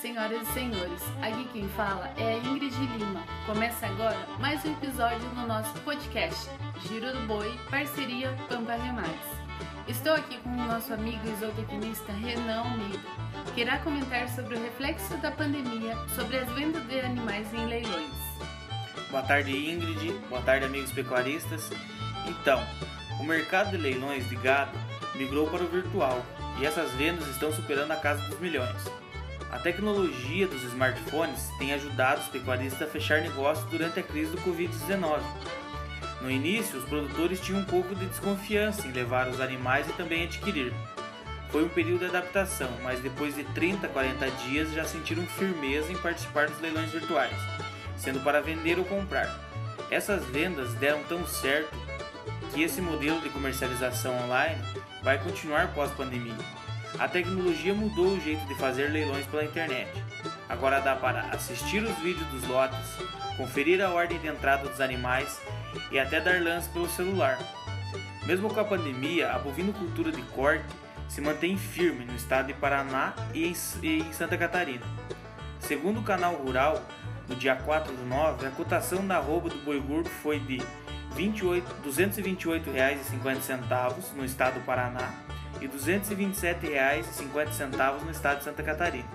senhoras e senhores, aqui quem fala é a Ingrid Lima. Começa agora mais um episódio no nosso podcast Giro do Boi, parceria Pampa Remates. Estou aqui com o nosso amigo isotecnista Renan Almeida, que irá comentar sobre o reflexo da pandemia sobre as vendas de animais em leilões. Boa tarde, Ingrid. Boa tarde, amigos pecuaristas. Então, o mercado de leilões de gado migrou para o virtual e essas vendas estão superando a casa dos milhões. A tecnologia dos smartphones tem ajudado os pecuaristas a fechar negócios durante a crise do Covid-19. No início, os produtores tinham um pouco de desconfiança em levar os animais e também adquirir. Foi um período de adaptação, mas depois de 30 a 40 dias já sentiram firmeza em participar dos leilões virtuais, sendo para vender ou comprar. Essas vendas deram tão certo que esse modelo de comercialização online vai continuar pós-pandemia. A tecnologia mudou o jeito de fazer leilões pela internet. Agora dá para assistir os vídeos dos lotes, conferir a ordem de entrada dos animais e até dar lance pelo celular. Mesmo com a pandemia, a bovinocultura de corte se mantém firme no estado de Paraná e em Santa Catarina. Segundo o canal Rural, no dia 4 do 9, a cotação da arroba do boi gordo foi de R$ 228,50 no estado do Paraná e R$ 227,50 no estado de Santa Catarina.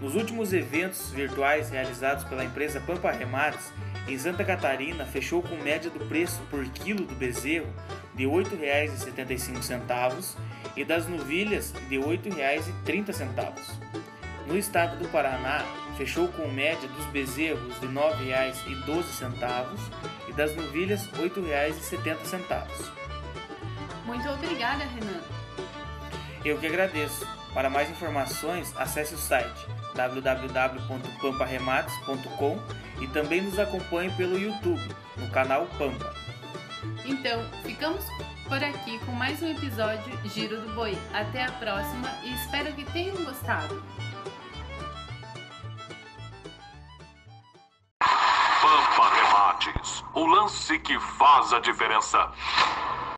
Nos últimos eventos virtuais realizados pela empresa Pampa Remates, em Santa Catarina fechou com média do preço por quilo do bezerro de R$ 8,75 e das novilhas de R$ 8,30. No estado do Paraná, fechou com média dos bezerros de R$ 9,12 e das novilhas R$ 8,70. Muito obrigada, Renan. Eu que agradeço. Para mais informações, acesse o site www.pamparemates.com e também nos acompanhe pelo YouTube, no canal Pampa. Então, ficamos por aqui com mais um episódio Giro do Boi. Até a próxima e espero que tenham gostado. Pampa Remates, o lance que faz a diferença.